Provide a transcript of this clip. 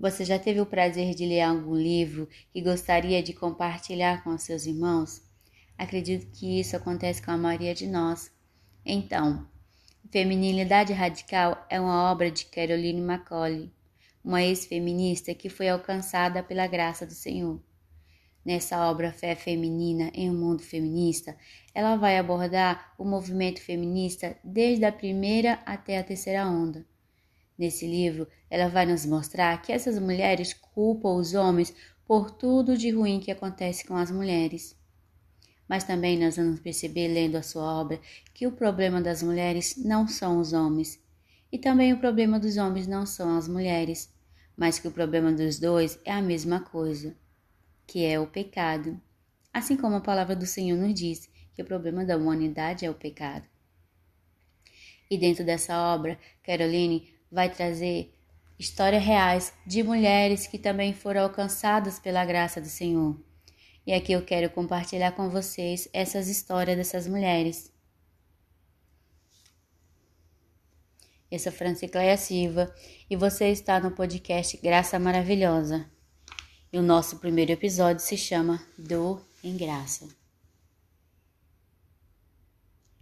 Você já teve o prazer de ler algum livro que gostaria de compartilhar com seus irmãos? Acredito que isso acontece com a maioria de nós. Então, Feminilidade Radical é uma obra de Caroline Macaulay, uma ex-feminista que foi alcançada pela graça do Senhor. Nessa obra Fé Feminina em um Mundo Feminista, ela vai abordar o movimento feminista desde a primeira até a terceira onda. Nesse livro, ela vai nos mostrar que essas mulheres culpam os homens por tudo de ruim que acontece com as mulheres. Mas também nós vamos perceber, lendo a sua obra, que o problema das mulheres não são os homens, e também o problema dos homens não são as mulheres, mas que o problema dos dois é a mesma coisa que é o pecado. Assim como a palavra do Senhor nos diz que o problema da humanidade é o pecado. E dentro dessa obra, Caroline vai trazer histórias reais de mulheres que também foram alcançadas pela graça do Senhor. E aqui eu quero compartilhar com vocês essas histórias dessas mulheres. Eu sou Francicleia Silva e você está no podcast Graça Maravilhosa. E o nosso primeiro episódio se chama Dor em Graça.